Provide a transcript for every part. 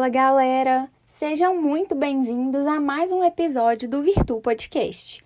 Fala galera! Sejam muito bem-vindos a mais um episódio do Virtu Podcast.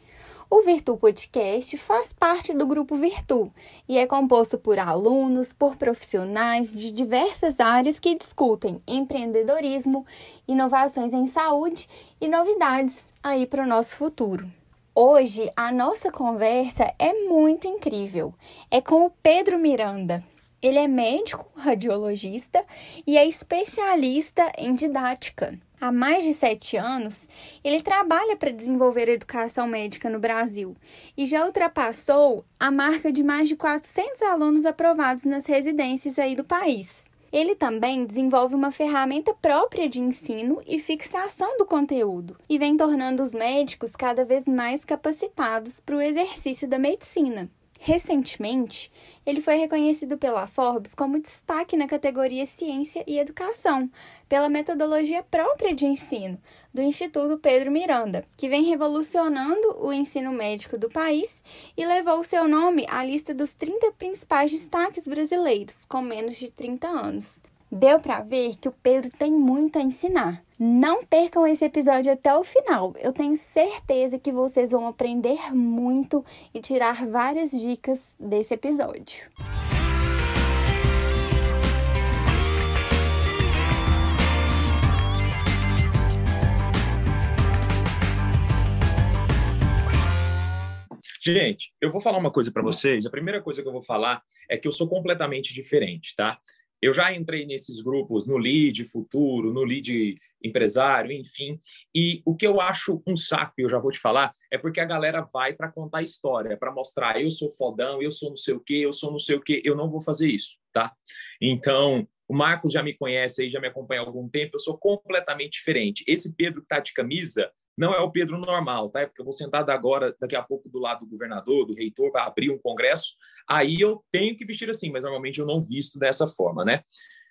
O Virtu Podcast faz parte do grupo Virtu e é composto por alunos, por profissionais de diversas áreas que discutem empreendedorismo, inovações em saúde e novidades aí para o nosso futuro. Hoje a nossa conversa é muito incrível. É com o Pedro Miranda. Ele é médico, radiologista e é especialista em didática. Há mais de sete anos, ele trabalha para desenvolver educação médica no Brasil e já ultrapassou a marca de mais de 400 alunos aprovados nas residências aí do país. Ele também desenvolve uma ferramenta própria de ensino e fixação do conteúdo e vem tornando os médicos cada vez mais capacitados para o exercício da medicina. Recentemente, ele foi reconhecido pela Forbes como destaque na categoria Ciência e Educação, pela metodologia própria de ensino do Instituto Pedro Miranda, que vem revolucionando o ensino médico do país e levou seu nome à lista dos 30 principais destaques brasileiros com menos de 30 anos. Deu para ver que o Pedro tem muito a ensinar. Não percam esse episódio até o final. Eu tenho certeza que vocês vão aprender muito e tirar várias dicas desse episódio. Gente, eu vou falar uma coisa para vocês. A primeira coisa que eu vou falar é que eu sou completamente diferente, tá? Eu já entrei nesses grupos no lead futuro, no lead empresário, enfim. E o que eu acho um saco, e eu já vou te falar, é porque a galera vai para contar história, para mostrar eu sou fodão, eu sou não sei o quê, eu sou não sei o quê. Eu não vou fazer isso, tá? Então, o Marcos já me conhece aí, já me acompanha há algum tempo, eu sou completamente diferente. Esse Pedro que tá de camisa não é o Pedro normal, tá? É porque eu vou sentar agora, daqui a pouco, do lado do governador, do reitor, para abrir um congresso. Aí eu tenho que vestir assim, mas normalmente eu não visto dessa forma, né?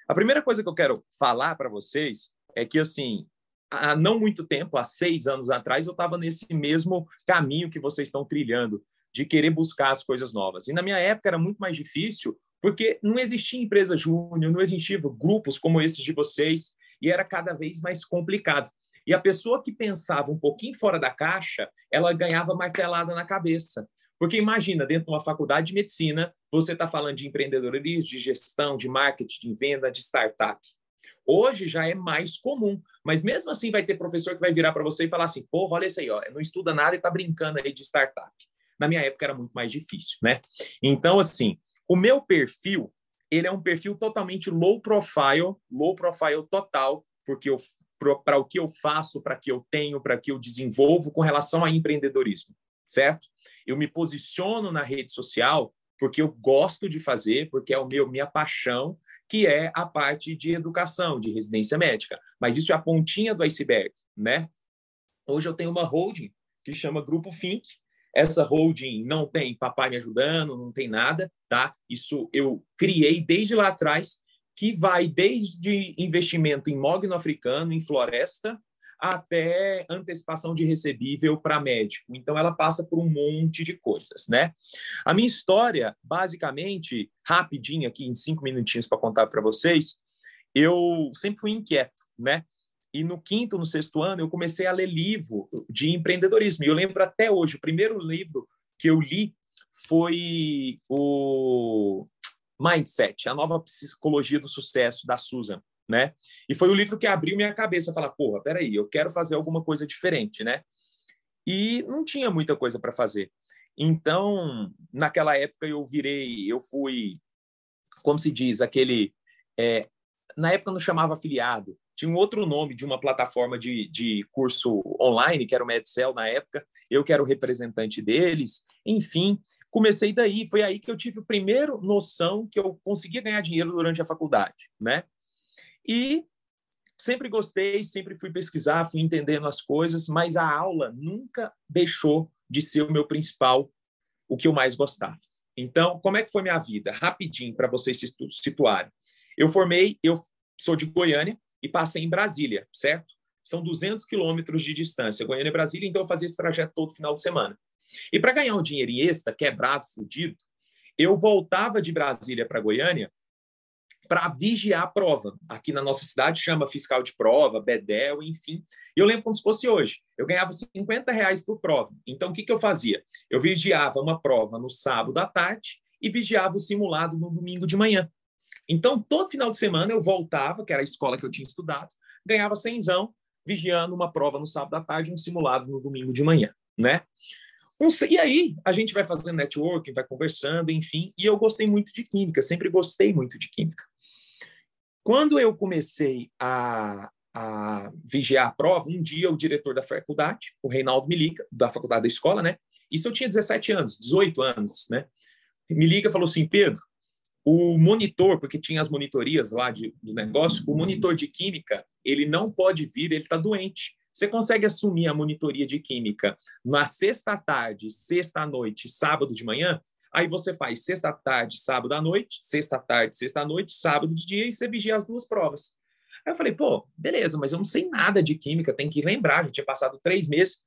A primeira coisa que eu quero falar para vocês é que, assim, há não muito tempo, há seis anos atrás, eu estava nesse mesmo caminho que vocês estão trilhando, de querer buscar as coisas novas. E na minha época era muito mais difícil, porque não existia empresa júnior, não existiam grupos como esses de vocês, e era cada vez mais complicado. E a pessoa que pensava um pouquinho fora da caixa, ela ganhava martelada na cabeça. Porque imagina, dentro de uma faculdade de medicina, você está falando de empreendedorismo, de gestão, de marketing, de venda, de startup. Hoje já é mais comum, mas mesmo assim vai ter professor que vai virar para você e falar assim: porra, olha isso aí, ó, não estuda nada e está brincando aí de startup. Na minha época era muito mais difícil, né? Então, assim, o meu perfil, ele é um perfil totalmente low profile, low profile total, porque eu para o que eu faço, para que eu tenho, para que eu desenvolvo com relação a empreendedorismo, certo? Eu me posiciono na rede social porque eu gosto de fazer, porque é o meu minha paixão, que é a parte de educação, de residência médica. Mas isso é a pontinha do iceberg, né? Hoje eu tenho uma holding que chama Grupo Fink. Essa holding não tem papai me ajudando, não tem nada, tá? Isso eu criei desde lá atrás que vai desde investimento em mogno africano, em floresta, até antecipação de recebível para médico. Então, ela passa por um monte de coisas, né? A minha história, basicamente, rapidinho aqui, em cinco minutinhos para contar para vocês, eu sempre fui inquieto, né? E no quinto, no sexto ano, eu comecei a ler livro de empreendedorismo. E eu lembro até hoje, o primeiro livro que eu li foi o Mindset, a nova psicologia do sucesso da Susan, né? E foi o livro que abriu minha cabeça, falar, porra, peraí, eu quero fazer alguma coisa diferente, né? E não tinha muita coisa para fazer. Então, naquela época eu virei, eu fui, como se diz, aquele, é, na época não chamava afiliado, tinha um outro nome de uma plataforma de, de curso online, que era o Medcel na época, eu que era o representante deles, enfim, comecei daí, foi aí que eu tive a primeira noção que eu conseguia ganhar dinheiro durante a faculdade, né? E sempre gostei, sempre fui pesquisar, fui entendendo as coisas, mas a aula nunca deixou de ser o meu principal, o que eu mais gostava. Então, como é que foi minha vida? Rapidinho, para vocês se situarem. Eu formei, eu sou de Goiânia e passei em Brasília, certo? São 200 quilômetros de distância, Goiânia e Brasília, então eu fazia esse trajeto todo final de semana. E para ganhar um dinheirinho extra, quebrado, fudido, eu voltava de Brasília para Goiânia para vigiar a prova. Aqui na nossa cidade chama fiscal de prova, bedel, enfim. E eu lembro como se fosse hoje. Eu ganhava 50 reais por prova. Então, o que, que eu fazia? Eu vigiava uma prova no sábado à tarde e vigiava o simulado no domingo de manhã. Então, todo final de semana eu voltava, que era a escola que eu tinha estudado, ganhava cenzão, vigiando uma prova no sábado à tarde e um simulado no domingo de manhã, né? E aí, a gente vai fazendo networking, vai conversando, enfim, e eu gostei muito de química, sempre gostei muito de química. Quando eu comecei a, a vigiar a prova, um dia o diretor da faculdade, o Reinaldo me liga, da faculdade da escola, né? Isso eu tinha 17 anos, 18 anos, né? Me liga e falou assim, Pedro, o monitor, porque tinha as monitorias lá de, do negócio, o monitor de química, ele não pode vir, ele está doente. Você consegue assumir a monitoria de química na sexta tarde, sexta noite, sábado de manhã? Aí você faz sexta tarde, sábado à noite, sexta tarde, sexta noite, sábado de dia e você vigia as duas provas. Aí eu falei, pô, beleza, mas eu não sei nada de química, tem que lembrar, já tinha passado três meses,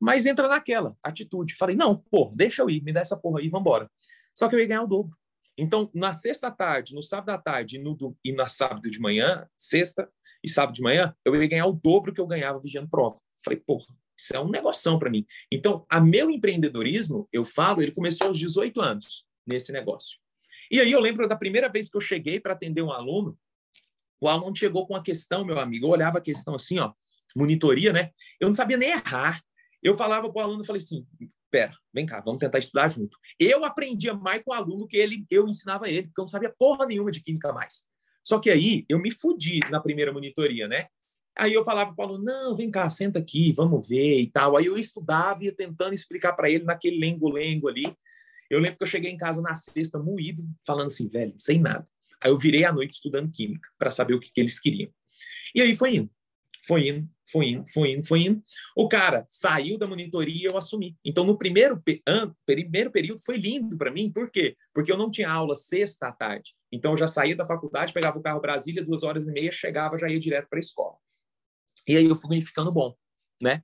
mas entra naquela atitude. Falei, não, pô, deixa eu ir, me dá essa porra aí, vambora. Só que eu ia ganhar o dobro. Então, na sexta tarde, no sábado à tarde no, e na sábado de manhã, sexta e sábado de manhã, eu ia ganhar o dobro que eu ganhava vigiando prova. Falei, porra, isso é um negoção para mim. Então, a meu empreendedorismo, eu falo, ele começou aos 18 anos nesse negócio. E aí eu lembro da primeira vez que eu cheguei para atender um aluno, o aluno chegou com uma questão, meu amigo, eu olhava a questão assim, ó, monitoria, né? Eu não sabia nem errar. Eu falava para o aluno, falei assim, pera, vem cá, vamos tentar estudar junto. Eu aprendia mais com o aluno que ele, eu ensinava ele, porque eu não sabia porra nenhuma de química mais. Só que aí eu me fudi na primeira monitoria, né? Aí eu falava para o aluno, não, vem cá, senta aqui, vamos ver e tal. Aí eu estudava e ia tentando explicar para ele naquele lengo-lengo ali. Eu lembro que eu cheguei em casa na sexta, moído, falando assim, velho, sem nada. Aí eu virei à noite estudando química, para saber o que, que eles queriam. E aí foi indo, foi indo, foi indo, foi indo, foi indo. O cara saiu da monitoria e eu assumi. Então, no primeiro, primeiro período foi lindo para mim, por quê? Porque eu não tinha aula sexta à tarde. Então, eu já saía da faculdade, pegava o carro Brasília, duas horas e meia, chegava, já ia direto para a escola. E aí eu fui ficando bom, né?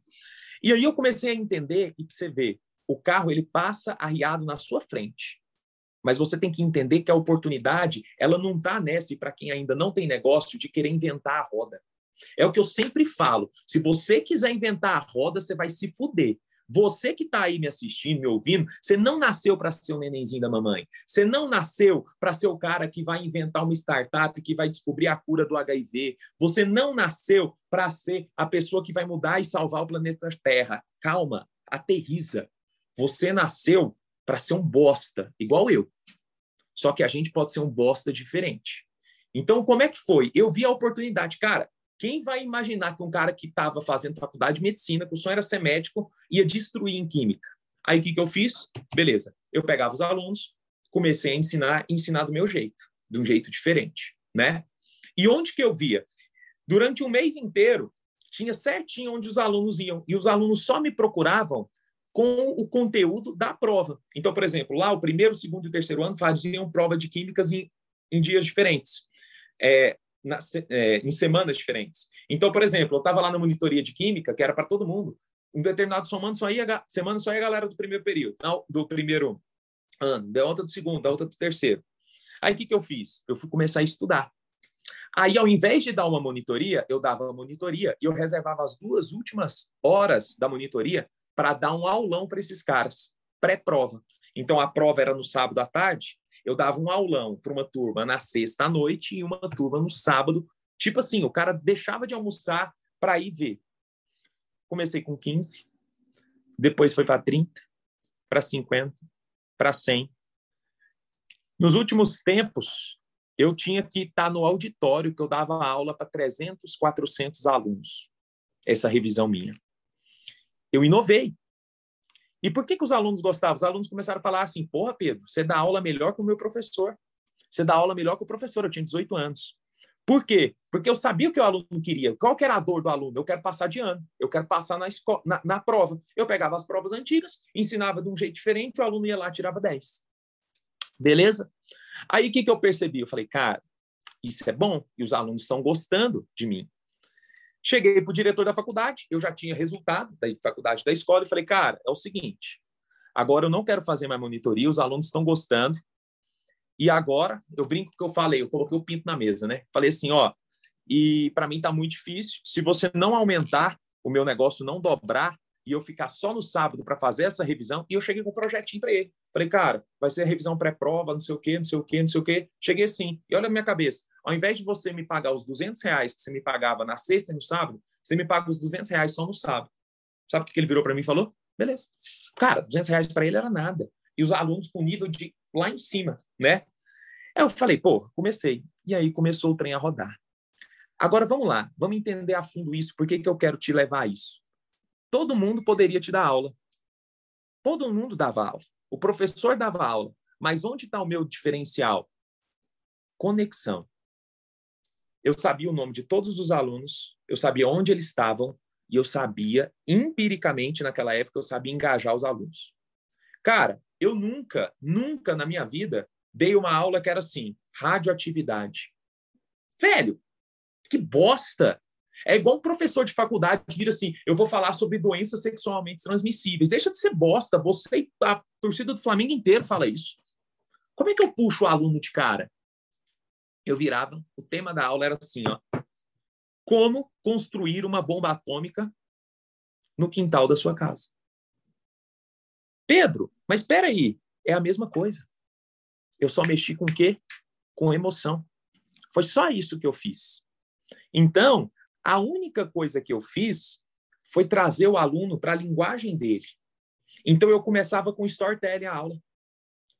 E aí eu comecei a entender e você vê, o carro ele passa arriado na sua frente. Mas você tem que entender que a oportunidade, ela não está nessa, para quem ainda não tem negócio, de querer inventar a roda. É o que eu sempre falo. Se você quiser inventar a roda, você vai se fuder. Você que está aí me assistindo, me ouvindo, você não nasceu para ser o nenenzinho da mamãe. Você não nasceu para ser o cara que vai inventar uma startup que vai descobrir a cura do HIV. Você não nasceu para ser a pessoa que vai mudar e salvar o planeta Terra. Calma, aterriza. Você nasceu para ser um bosta, igual eu. Só que a gente pode ser um bosta diferente. Então, como é que foi? Eu vi a oportunidade, cara. Quem vai imaginar que um cara que estava fazendo faculdade de medicina, que o sonho era ser médico, ia destruir em química? Aí o que, que eu fiz? Beleza, eu pegava os alunos, comecei a ensinar, ensinar do meu jeito, de um jeito diferente, né? E onde que eu via? Durante um mês inteiro, tinha certinho onde os alunos iam, e os alunos só me procuravam com o conteúdo da prova. Então, por exemplo, lá o primeiro, segundo e terceiro ano faziam prova de químicas em, em dias diferentes. É, na, é, em semanas diferentes. Então, por exemplo, eu estava lá na monitoria de química, que era para todo mundo. Um determinado somando só ia, semana só ia a galera do primeiro período, do primeiro ano, da outra do segundo, da outra do terceiro. Aí o que, que eu fiz? Eu fui começar a estudar. Aí, ao invés de dar uma monitoria, eu dava uma monitoria e eu reservava as duas últimas horas da monitoria para dar um aulão para esses caras, pré-prova. Então, a prova era no sábado à tarde, eu dava um aulão para uma turma na sexta à noite e uma turma no sábado. Tipo assim, o cara deixava de almoçar para ir ver. Comecei com 15, depois foi para 30, para 50, para 100. Nos últimos tempos, eu tinha que estar no auditório que eu dava aula para 300, 400 alunos. Essa revisão minha. Eu inovei. E por que, que os alunos gostavam? Os alunos começaram a falar assim: porra, Pedro, você dá aula melhor que o meu professor. Você dá aula melhor que o professor. Eu tinha 18 anos. Por quê? Porque eu sabia o que o aluno queria. Qual que era a dor do aluno? Eu quero passar de ano. Eu quero passar na, escola, na, na prova. Eu pegava as provas antigas, ensinava de um jeito diferente, o aluno ia lá e tirava 10. Beleza? Aí o que, que eu percebi? Eu falei, cara, isso é bom e os alunos estão gostando de mim. Cheguei para o diretor da faculdade, eu já tinha resultado da faculdade da escola e falei, cara, é o seguinte, agora eu não quero fazer mais monitoria, os alunos estão gostando, E agora, eu brinco que eu falei, eu coloquei o pinto na mesa, né? Falei assim, ó, e para mim tá muito difícil. Se você não aumentar, o meu negócio não dobrar e eu ficar só no sábado para fazer essa revisão, e eu cheguei com um projetinho para ele. Falei, cara, vai ser a revisão pré-prova, não sei o quê, não sei o quê, não sei o quê. Cheguei assim, e olha a minha cabeça. Ao invés de você me pagar os 200 reais que você me pagava na sexta e no sábado, você me paga os 200 reais só no sábado. Sabe o que ele virou para mim e falou? Beleza. Cara, 200 reais para ele era nada. E os alunos com nível de lá em cima, né? Eu falei, pô, comecei. E aí começou o trem a rodar. Agora vamos lá, vamos entender a fundo isso, por que, que eu quero te levar a isso. Todo mundo poderia te dar aula. Todo mundo dava aula. O professor dava aula. Mas onde está o meu diferencial? Conexão. Eu sabia o nome de todos os alunos, eu sabia onde eles estavam e eu sabia, empiricamente, naquela época, eu sabia engajar os alunos. Cara, eu nunca, nunca na minha vida dei uma aula que era assim, radioatividade. Velho, que bosta! É igual um professor de faculdade vira assim: eu vou falar sobre doenças sexualmente transmissíveis. Deixa de ser bosta. Você e a torcida do Flamengo inteiro fala isso. Como é que eu puxo o aluno de cara? Eu virava, o tema da aula era assim: ó, como construir uma bomba atômica no quintal da sua casa. Pedro, mas espera aí, é a mesma coisa. Eu só mexi com o quê? Com emoção. Foi só isso que eu fiz. Então, a única coisa que eu fiz foi trazer o aluno para a linguagem dele. Então, eu começava com storytelling a aula.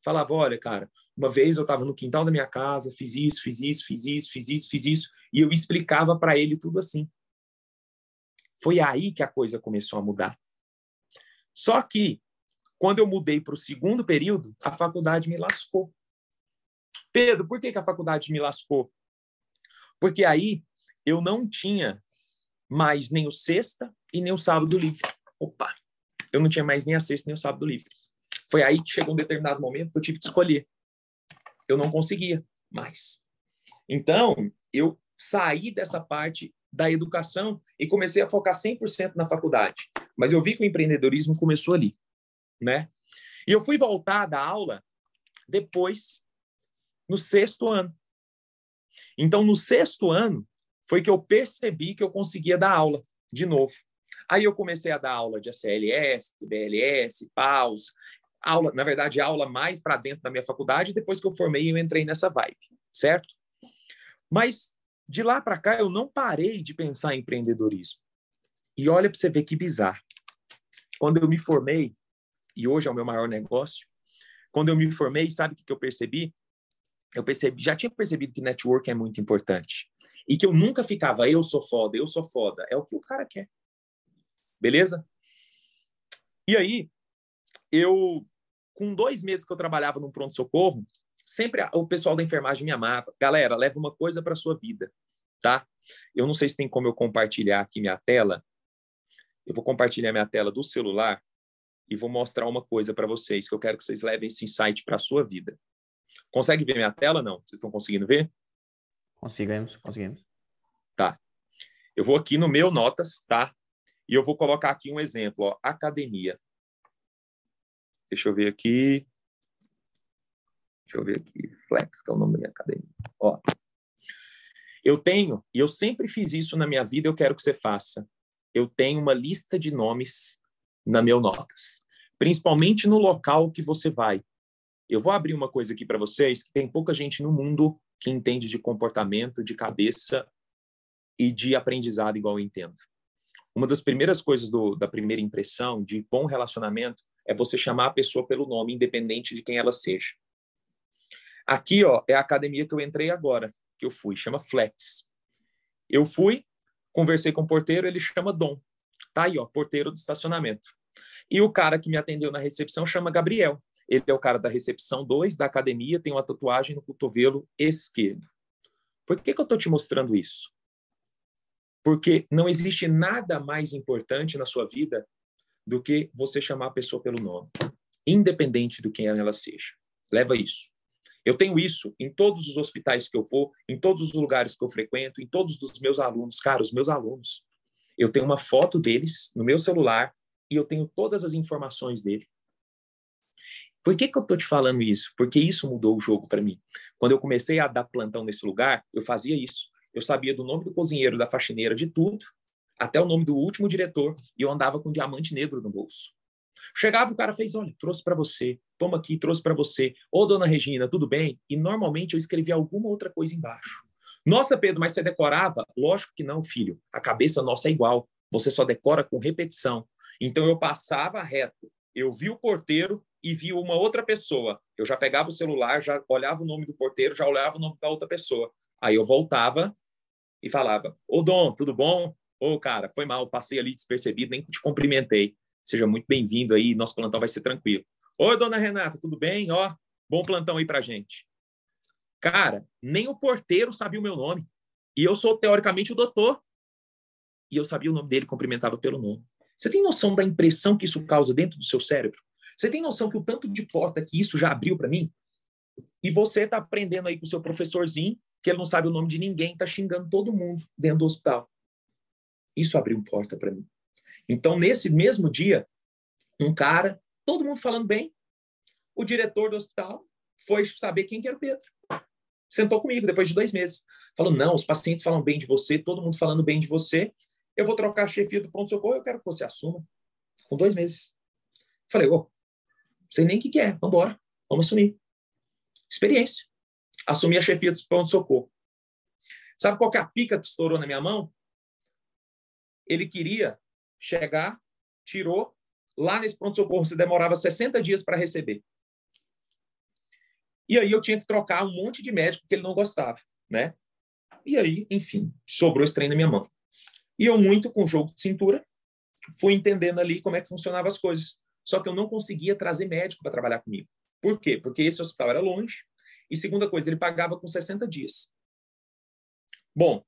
Falava, olha, cara, uma vez eu estava no quintal da minha casa, fiz isso, fiz isso, fiz isso, fiz isso, fiz isso, e eu explicava para ele tudo assim. Foi aí que a coisa começou a mudar. Só que, quando eu mudei para o segundo período, a faculdade me lascou. Pedro, por que, que a faculdade me lascou? Porque aí eu não tinha mais nem o sexta e nem o sábado livre. Opa! Eu não tinha mais nem a sexta nem o sábado livre. Foi aí que chegou um determinado momento que eu tive que escolher. Eu não conseguia mais. Então, eu saí dessa parte da educação e comecei a focar 100% na faculdade. Mas eu vi que o empreendedorismo começou ali, né? E eu fui voltar da aula depois, no sexto ano. Então, no sexto ano, foi que eu percebi que eu conseguia dar aula de novo. Aí eu comecei a dar aula de ACLS, BLS, PAUS, aula, na verdade, aula mais para dentro da minha faculdade, depois que eu formei, eu entrei nessa vibe, certo? Mas de lá para cá eu não parei de pensar em empreendedorismo. E olha para você ver que bizarro. Quando eu me formei, e hoje é o meu maior negócio, quando eu me formei, sabe o que eu percebi? Eu percebi, já tinha percebido que network é muito importante. E que eu nunca ficava, eu sou foda, eu sou foda. É o que o cara quer. Beleza? E aí, eu, com dois meses que eu trabalhava no pronto-socorro, sempre o pessoal da enfermagem me amava. Galera, leva uma coisa para sua vida, tá? Eu não sei se tem como eu compartilhar aqui minha tela. Eu vou compartilhar minha tela do celular e vou mostrar uma coisa para vocês que eu quero que vocês levem esse insight para sua vida. Consegue ver minha tela? Não? Vocês estão conseguindo ver? Conseguimos, conseguimos. Tá. Eu vou aqui no meu notas, tá? E eu vou colocar aqui um exemplo, ó, academia. Deixa eu ver aqui. Deixa eu ver aqui, Flex, que é o nome da minha academia. Ó. Eu tenho, e eu sempre fiz isso na minha vida, eu quero que você faça. Eu tenho uma lista de nomes na meu notas, principalmente no local que você vai. Eu vou abrir uma coisa aqui para vocês que tem pouca gente no mundo que entende de comportamento, de cabeça e de aprendizado igual eu entendo. Uma das primeiras coisas do, da primeira impressão de bom relacionamento é você chamar a pessoa pelo nome, independente de quem ela seja. Aqui, ó, é a academia que eu entrei agora, que eu fui, chama Flex. Eu fui, conversei com o porteiro, ele chama Dom. Tá aí, ó, porteiro do estacionamento. E o cara que me atendeu na recepção chama Gabriel. Ele é o cara da recepção 2 da academia, tem uma tatuagem no cotovelo esquerdo. Por que, que eu estou te mostrando isso? Porque não existe nada mais importante na sua vida do que você chamar a pessoa pelo nome, independente do quem ela seja. Leva isso. Eu tenho isso em todos os hospitais que eu vou, em todos os lugares que eu frequento, em todos os meus alunos. Cara, os meus alunos, eu tenho uma foto deles no meu celular e eu tenho todas as informações dele. Por que, que eu estou te falando isso? Porque isso mudou o jogo para mim. Quando eu comecei a dar plantão nesse lugar, eu fazia isso. Eu sabia do nome do cozinheiro, da faxineira, de tudo, até o nome do último diretor, e eu andava com um diamante negro no bolso. Chegava, o cara fez: olha, trouxe para você, toma aqui, trouxe para você. Ô, dona Regina, tudo bem? E normalmente eu escrevia alguma outra coisa embaixo. Nossa, Pedro, mas você decorava? Lógico que não, filho. A cabeça nossa é igual. Você só decora com repetição. Então eu passava reto. Eu vi o porteiro e vi uma outra pessoa. Eu já pegava o celular, já olhava o nome do porteiro, já olhava o nome da outra pessoa. Aí eu voltava e falava: Ô Dom, tudo bom? Ô, cara, foi mal, passei ali despercebido, nem te cumprimentei. Seja muito bem-vindo aí, nosso plantão vai ser tranquilo. Oi, dona Renata, tudo bem? Ó, bom plantão aí pra gente. Cara, nem o porteiro sabia o meu nome. E eu sou, teoricamente, o doutor. E eu sabia o nome dele, cumprimentava pelo nome. Você tem noção da impressão que isso causa dentro do seu cérebro? Você tem noção que o tanto de porta que isso já abriu para mim? E você está aprendendo aí com o seu professorzinho, que ele não sabe o nome de ninguém, está xingando todo mundo dentro do hospital. Isso abriu porta para mim. Então, nesse mesmo dia, um cara, todo mundo falando bem, o diretor do hospital foi saber quem que era o Pedro sentou comigo depois de dois meses. Falou: não, os pacientes falam bem de você, todo mundo falando bem de você. Eu vou trocar a chefia do pronto-socorro, eu quero que você assuma. Com dois meses. Falei: oh, sei nem o que, que é, vamos embora, vamos assumir. Experiência. Assumi a chefia do pronto-socorro. Sabe qual é a pica que estourou na minha mão? Ele queria chegar, tirou. Lá nesse pronto-socorro, você demorava 60 dias para receber. E aí eu tinha que trocar um monte de médico que ele não gostava, né? E aí, enfim, sobrou esse trem na minha mão. E eu, muito com jogo de cintura, fui entendendo ali como é que funcionavam as coisas. Só que eu não conseguia trazer médico para trabalhar comigo. Por quê? Porque esse hospital era longe. E segunda coisa, ele pagava com 60 dias. Bom,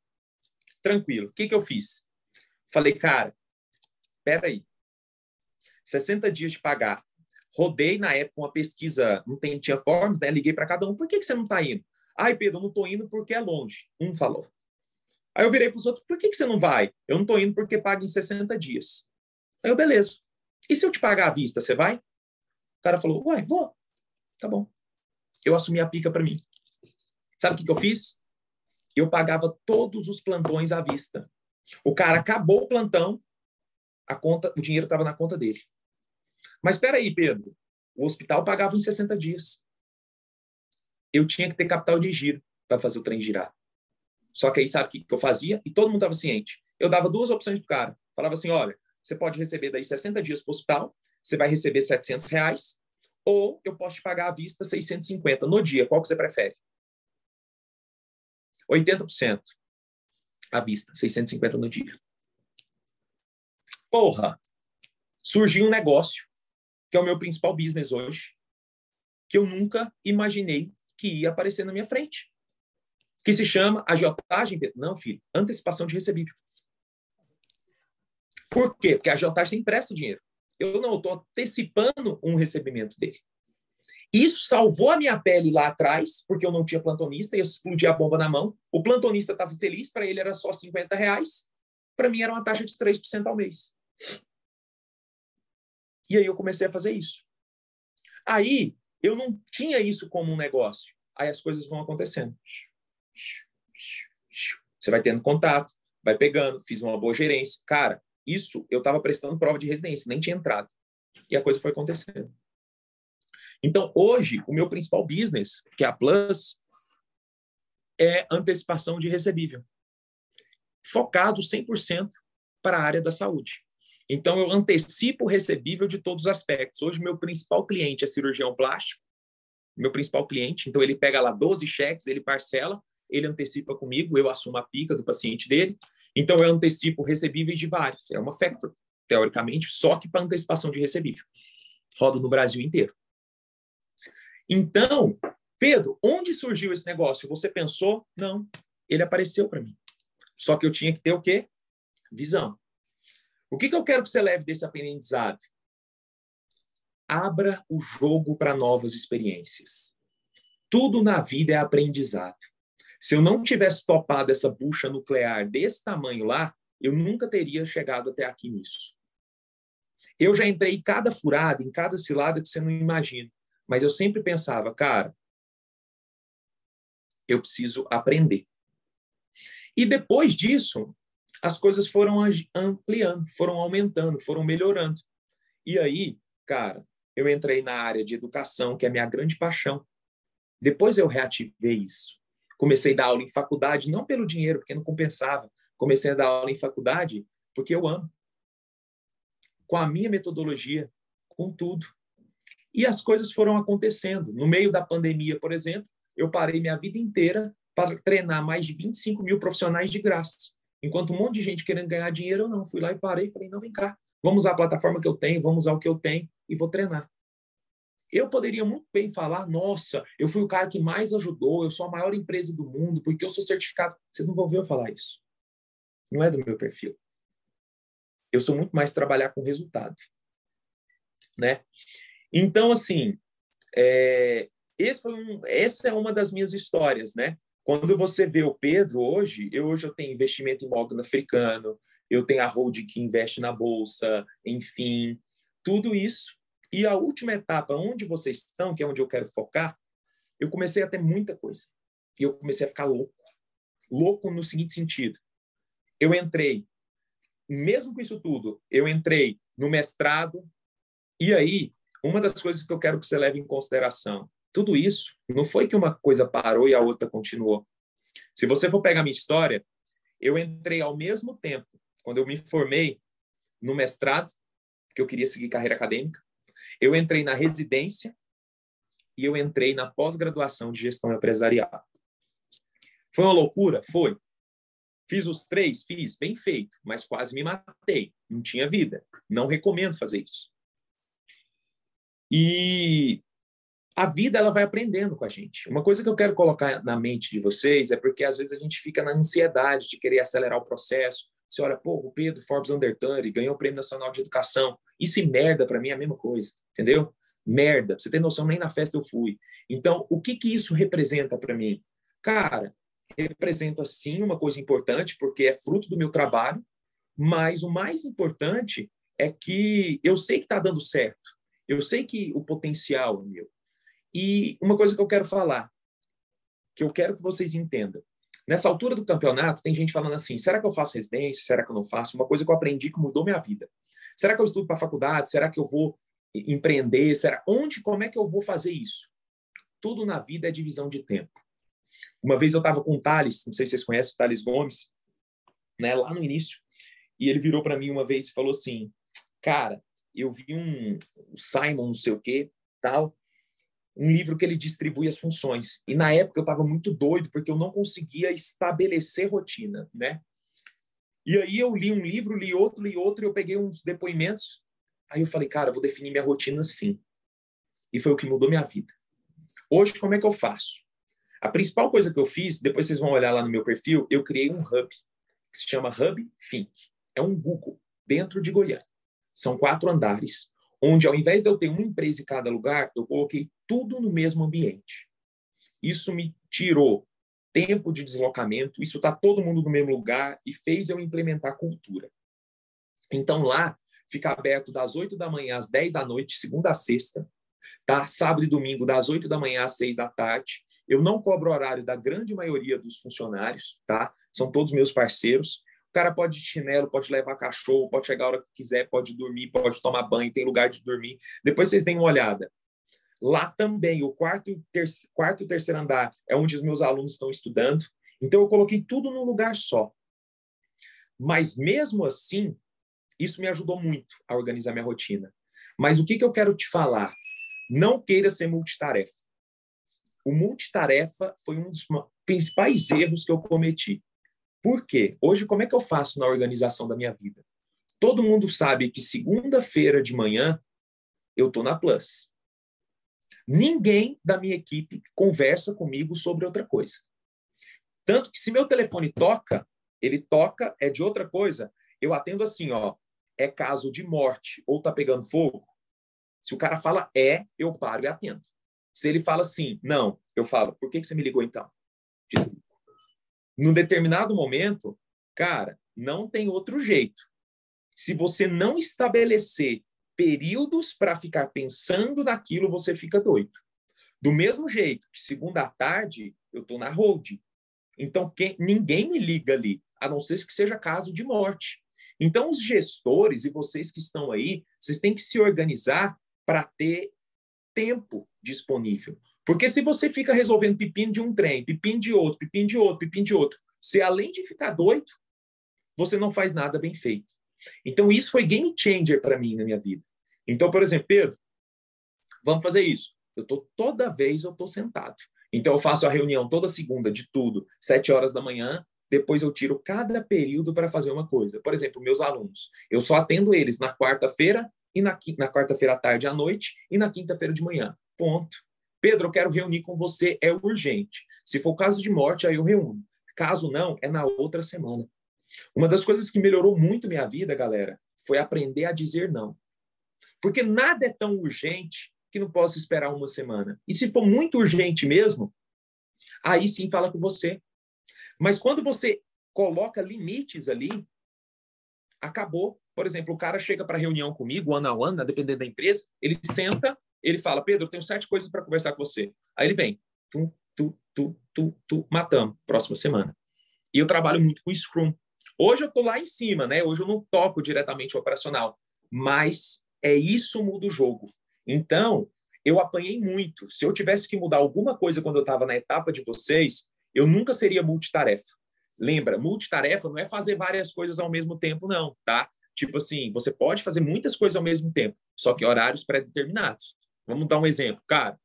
tranquilo. O que, que eu fiz? Falei, cara, peraí. 60 dias de pagar Rodei na época uma pesquisa, não tem, tinha forms, né? Liguei para cada um, por que, que você não está indo? Ai, Pedro, eu não estou indo porque é longe. Um falou. Aí eu virei para os outros, por que, que você não vai? Eu não estou indo porque paga em 60 dias. Aí eu, beleza. E se eu te pagar à vista, você vai? O cara falou, uai, vou. Tá bom. Eu assumi a pica para mim. Sabe o que, que eu fiz? Eu pagava todos os plantões à vista. O cara acabou o plantão, a conta, o dinheiro estava na conta dele. Mas espera aí, Pedro. O hospital pagava em 60 dias. Eu tinha que ter capital de giro para fazer o trem girar. Só que aí sabe o que eu fazia? E todo mundo estava ciente. Eu dava duas opções para o cara. Falava assim, olha, você pode receber daí 60 dias para o hospital, você vai receber 700 reais, ou eu posso te pagar à vista 650 no dia. Qual que você prefere? 80% à vista, 650 no dia. Porra! Surgiu um negócio que é o meu principal business hoje, que eu nunca imaginei que ia aparecer na minha frente. Que se chama agiotagem. Não, filho, antecipação de recebível. Por quê? Porque a agiotagem empresta dinheiro. Eu não estou antecipando um recebimento dele. Isso salvou a minha pele lá atrás, porque eu não tinha plantonista, ia explodir a bomba na mão. O plantonista estava feliz, para ele era só 50 reais. Para mim era uma taxa de 3% ao mês. E aí eu comecei a fazer isso. Aí eu não tinha isso como um negócio. Aí as coisas vão acontecendo. Você vai tendo contato, vai pegando, fiz uma boa gerência. Cara, isso eu estava prestando prova de residência, nem tinha entrado. E a coisa foi acontecendo. Então, hoje, o meu principal business, que é a Plus, é antecipação de recebível. Focado 100% para a área da saúde. Então, eu antecipo o recebível de todos os aspectos. Hoje, meu principal cliente é cirurgião plástico, meu principal cliente. Então, ele pega lá 12 cheques, ele parcela, ele antecipa comigo, eu assumo a pica do paciente dele. Então, eu antecipo recebíveis de vários. É uma factor, teoricamente, só que para antecipação de recebível. Rodo no Brasil inteiro. Então, Pedro, onde surgiu esse negócio? Você pensou? Não, ele apareceu para mim. Só que eu tinha que ter o quê? Visão. O que, que eu quero que você leve desse aprendizado? Abra o jogo para novas experiências. Tudo na vida é aprendizado. Se eu não tivesse topado essa bucha nuclear desse tamanho lá, eu nunca teria chegado até aqui nisso. Eu já entrei em cada furada, em cada cilada que você não imagina. Mas eu sempre pensava, cara, eu preciso aprender. E depois disso, as coisas foram ampliando, foram aumentando, foram melhorando. E aí, cara, eu entrei na área de educação, que é a minha grande paixão. Depois eu reativei isso. Comecei a dar aula em faculdade, não pelo dinheiro, porque não compensava. Comecei a dar aula em faculdade porque eu amo. Com a minha metodologia, com tudo. E as coisas foram acontecendo. No meio da pandemia, por exemplo, eu parei minha vida inteira para treinar mais de 25 mil profissionais de graça. Enquanto um monte de gente querendo ganhar dinheiro, eu não. Fui lá e parei e falei, não, vem cá. Vamos usar a plataforma que eu tenho, vamos usar o que eu tenho e vou treinar. Eu poderia muito bem falar, nossa, eu fui o cara que mais ajudou, eu sou a maior empresa do mundo, porque eu sou certificado. Vocês não vão ver eu falar isso. Não é do meu perfil. Eu sou muito mais trabalhar com resultado. Né? Então, assim, é, um, essa é uma das minhas histórias, né? Quando você vê o Pedro hoje, eu hoje eu tenho investimento em morgan africano, eu tenho a Hold que investe na bolsa, enfim, tudo isso. E a última etapa, onde vocês estão, que é onde eu quero focar, eu comecei a ter muita coisa. E eu comecei a ficar louco. Louco no seguinte sentido. Eu entrei, mesmo com isso tudo, eu entrei no mestrado, e aí, uma das coisas que eu quero que você leve em consideração, tudo isso não foi que uma coisa parou e a outra continuou. Se você for pegar minha história, eu entrei ao mesmo tempo, quando eu me formei no mestrado, que eu queria seguir carreira acadêmica, eu entrei na residência e eu entrei na pós-graduação de gestão empresarial. Foi uma loucura? Foi. Fiz os três? Fiz, bem feito, mas quase me matei. Não tinha vida. Não recomendo fazer isso. E a vida ela vai aprendendo com a gente. Uma coisa que eu quero colocar na mente de vocês é porque às vezes a gente fica na ansiedade de querer acelerar o processo. Você olha, pô, o Pedro Forbes Undertone ganhou o Prêmio Nacional de Educação. Isso e merda para mim é a mesma coisa, entendeu? Merda, pra você ter noção, nem na festa eu fui. Então, o que que isso representa para mim? Cara, representa sim uma coisa importante, porque é fruto do meu trabalho, mas o mais importante é que eu sei que está dando certo. Eu sei que o potencial é meu. E uma coisa que eu quero falar, que eu quero que vocês entendam. Nessa altura do campeonato, tem gente falando assim: será que eu faço residência? Será que eu não faço? Uma coisa que eu aprendi que mudou minha vida. Será que eu estudo para faculdade? Será que eu vou empreender? Será onde? Como é que eu vou fazer isso? Tudo na vida é divisão de tempo. Uma vez eu estava com o Thales, não sei se vocês conhecem o Thales Gomes, né, lá no início, e ele virou para mim uma vez e falou assim: Cara, eu vi um Simon, não sei o quê, tal, um livro que ele distribui as funções. E na época eu estava muito doido, porque eu não conseguia estabelecer rotina, né? E aí eu li um livro, li outro, li outro, e eu peguei uns depoimentos. Aí eu falei, cara, vou definir minha rotina sim. E foi o que mudou minha vida. Hoje, como é que eu faço? A principal coisa que eu fiz, depois vocês vão olhar lá no meu perfil, eu criei um hub, que se chama Hub Think. É um Google dentro de Goiânia. São quatro andares, onde ao invés de eu ter uma empresa em cada lugar, eu coloquei tudo no mesmo ambiente. Isso me tirou tempo de deslocamento, isso está todo mundo no mesmo lugar e fez eu implementar cultura. Então lá fica aberto das 8 da manhã às 10 da noite, segunda a sexta, tá? Sábado e domingo das 8 da manhã às 6 da tarde. Eu não cobro horário da grande maioria dos funcionários, tá? São todos meus parceiros. O cara pode ir de chinelo, pode levar cachorro, pode chegar a hora que quiser, pode dormir, pode tomar banho, tem lugar de dormir. Depois vocês deem uma olhada. Lá também, o quarto e, terceiro, quarto terceiro andar é onde os meus alunos estão estudando. Então, eu coloquei tudo num lugar só. Mas, mesmo assim, isso me ajudou muito a organizar minha rotina. Mas o que, que eu quero te falar? Não queira ser multitarefa. O multitarefa foi um dos principais erros que eu cometi. Por quê? Hoje, como é que eu faço na organização da minha vida? Todo mundo sabe que segunda-feira de manhã eu estou na Plus. Ninguém da minha equipe conversa comigo sobre outra coisa. Tanto que se meu telefone toca, ele toca é de outra coisa, eu atendo assim, ó, é caso de morte ou tá pegando fogo. Se o cara fala é, eu paro e atendo. Se ele fala assim, não, eu falo, por que, que você me ligou então? Desligo. Num determinado momento, cara, não tem outro jeito. Se você não estabelecer períodos para ficar pensando naquilo, você fica doido. Do mesmo jeito que segunda à tarde eu estou na hold. Então, quem, ninguém me liga ali, a não ser que seja caso de morte. Então, os gestores e vocês que estão aí, vocês têm que se organizar para ter tempo disponível. Porque se você fica resolvendo pepino de um trem, pepino de outro, pepino de outro, pepino de outro, se além de ficar doido, você não faz nada bem feito. Então, isso foi game changer para mim na minha vida. Então, por exemplo, Pedro, vamos fazer isso. Eu tô toda vez eu tô sentado. Então, eu faço a reunião toda segunda de tudo, sete horas da manhã. Depois eu tiro cada período para fazer uma coisa. Por exemplo, meus alunos, eu só atendo eles na quarta-feira e na, na quarta-feira à tarde à noite e na quinta-feira de manhã. Ponto. Pedro, eu quero reunir com você, é urgente. Se for caso de morte, aí eu reúno. Caso não, é na outra semana. Uma das coisas que melhorou muito minha vida, galera, foi aprender a dizer não. Porque nada é tão urgente que não possa esperar uma semana. E se for muito urgente mesmo, aí sim fala com você. Mas quando você coloca limites ali, acabou. Por exemplo, o cara chega para reunião comigo, one on one, dependendo da empresa, ele senta, ele fala: Pedro, eu tenho sete coisas para conversar com você. Aí ele vem, tu, tu, tu, tu, tu, matamos, próxima semana. E eu trabalho muito com Scrum. Hoje eu estou lá em cima, né? Hoje eu não toco diretamente o operacional, mas é isso muda o jogo. Então, eu apanhei muito. Se eu tivesse que mudar alguma coisa quando eu estava na etapa de vocês, eu nunca seria multitarefa. Lembra, multitarefa não é fazer várias coisas ao mesmo tempo, não, tá? Tipo assim, você pode fazer muitas coisas ao mesmo tempo, só que horários pré-determinados. Vamos dar um exemplo. Cara,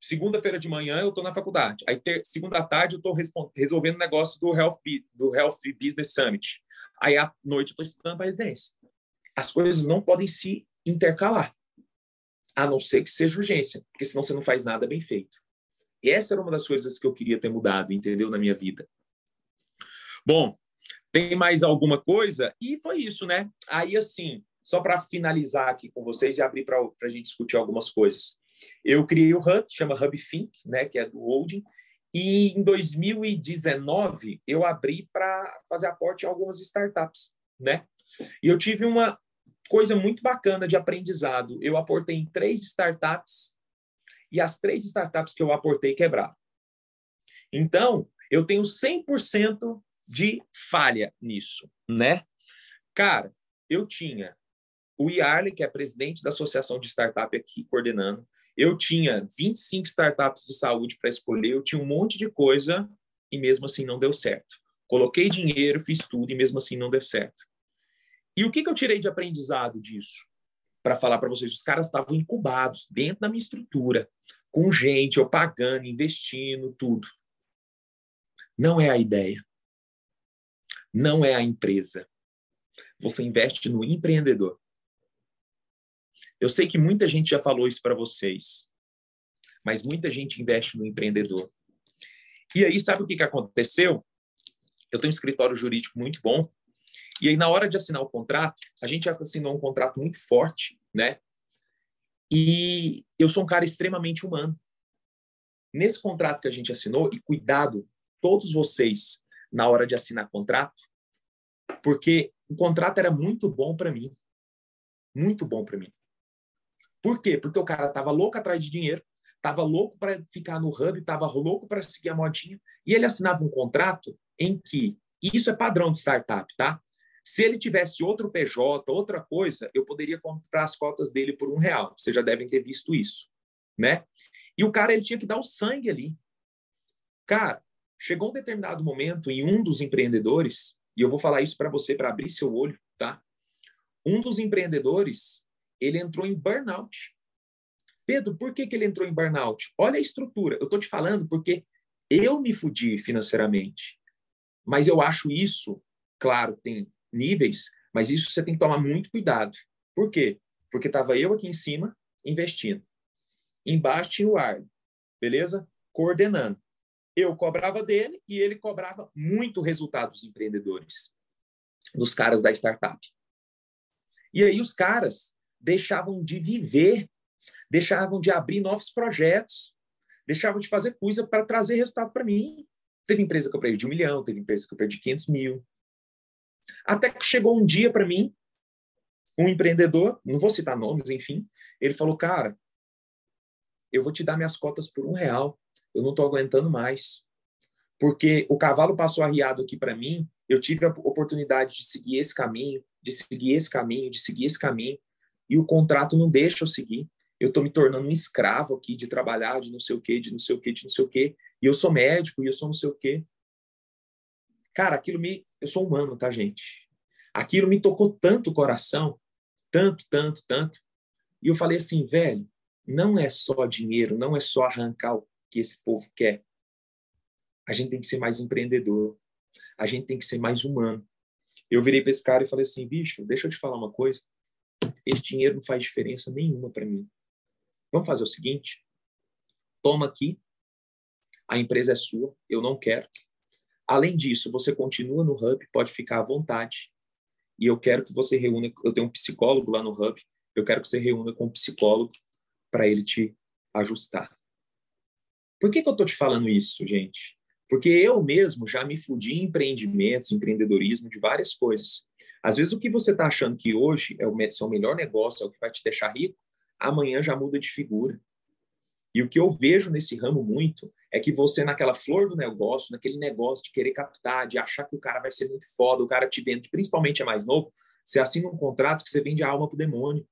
segunda-feira de manhã eu estou na faculdade. Aí, ter, segunda tarde, eu estou resolvendo o negócio do Health, do Health Business Summit. Aí, à noite, eu estou estudando para residência. As coisas não podem se intercalar, a não ser que seja urgência, porque senão você não faz nada bem feito. E essa era uma das coisas que eu queria ter mudado, entendeu, na minha vida. Bom, tem mais alguma coisa? E foi isso, né? Aí, assim, só para finalizar aqui com vocês e abrir para a gente discutir algumas coisas. Eu criei o Hub, chama Hub Think, né, que é do holding, e em 2019 eu abri para fazer aporte em algumas startups, né? E eu tive uma coisa muito bacana de aprendizado. Eu aportei em três startups e as três startups que eu aportei quebraram. Então, eu tenho 100% de falha nisso, né? Cara, eu tinha o Yarley, que é presidente da Associação de Startup aqui, coordenando. Eu tinha 25 startups de saúde para escolher, eu tinha um monte de coisa e mesmo assim não deu certo. Coloquei dinheiro, fiz tudo e mesmo assim não deu certo. E o que, que eu tirei de aprendizado disso? Para falar para vocês, os caras estavam incubados dentro da minha estrutura, com gente, eu pagando, investindo, tudo. Não é a ideia. Não é a empresa. Você investe no empreendedor. Eu sei que muita gente já falou isso para vocês, mas muita gente investe no empreendedor. E aí, sabe o que, que aconteceu? Eu tenho um escritório jurídico muito bom, e aí, na hora de assinar o contrato, a gente assinou um contrato muito forte, né? E eu sou um cara extremamente humano. Nesse contrato que a gente assinou, e cuidado, todos vocês, na hora de assinar contrato, porque o contrato era muito bom para mim. Muito bom para mim. Por quê? Porque o cara tava louco atrás de dinheiro, tava louco para ficar no hub, tava louco para seguir a modinha, e ele assinava um contrato em que, e isso é padrão de startup, tá? Se ele tivesse outro PJ, outra coisa, eu poderia comprar as cotas dele por um real. Vocês já devem ter visto isso, né? E o cara ele tinha que dar o sangue ali. Cara, chegou um determinado momento em um dos empreendedores, e eu vou falar isso para você para abrir seu olho, tá? Um dos empreendedores ele entrou em burnout. Pedro, por que, que ele entrou em burnout? Olha a estrutura. Eu estou te falando porque eu me fudi financeiramente. Mas eu acho isso, claro, tem níveis, mas isso você tem que tomar muito cuidado. Por quê? Porque estava eu aqui em cima investindo. Embaixo tinha o ar, beleza? Coordenando. Eu cobrava dele e ele cobrava muito resultado dos empreendedores, dos caras da startup. E aí os caras deixavam de viver, deixavam de abrir novos projetos, deixavam de fazer coisa para trazer resultado para mim. Teve empresa que eu perdi um milhão, teve empresa que eu perdi 500 mil. Até que chegou um dia para mim, um empreendedor, não vou citar nomes, enfim, ele falou, cara, eu vou te dar minhas cotas por um real, eu não estou aguentando mais. Porque o cavalo passou arriado aqui para mim, eu tive a oportunidade de seguir esse caminho, de seguir esse caminho, de seguir esse caminho, e o contrato não deixa eu seguir. Eu estou me tornando um escravo aqui de trabalhar, de não sei o quê, de não sei o quê, de não sei o quê. E eu sou médico, e eu sou não sei o quê. Cara, aquilo me. Eu sou humano, tá, gente? Aquilo me tocou tanto o coração, tanto, tanto, tanto. E eu falei assim, velho, não é só dinheiro, não é só arrancar o que esse povo quer. A gente tem que ser mais empreendedor. A gente tem que ser mais humano. Eu virei para esse cara e falei assim, bicho, deixa eu te falar uma coisa. Esse dinheiro não faz diferença nenhuma para mim. Vamos fazer o seguinte: toma aqui, a empresa é sua, eu não quero. Além disso, você continua no Hub, pode ficar à vontade. E eu quero que você reúna. Eu tenho um psicólogo lá no Hub, eu quero que você reúna com um psicólogo para ele te ajustar. Por que, que eu estou te falando isso, gente? Porque eu mesmo já me fudi em empreendimentos, empreendedorismo, de várias coisas. Às vezes o que você está achando que hoje é o seu melhor negócio, é o que vai te deixar rico, amanhã já muda de figura. E o que eu vejo nesse ramo muito é que você, naquela flor do negócio, naquele negócio de querer captar, de achar que o cara vai ser muito foda, o cara te vende, principalmente é mais novo, você assina um contrato que você vende a alma pro demônio.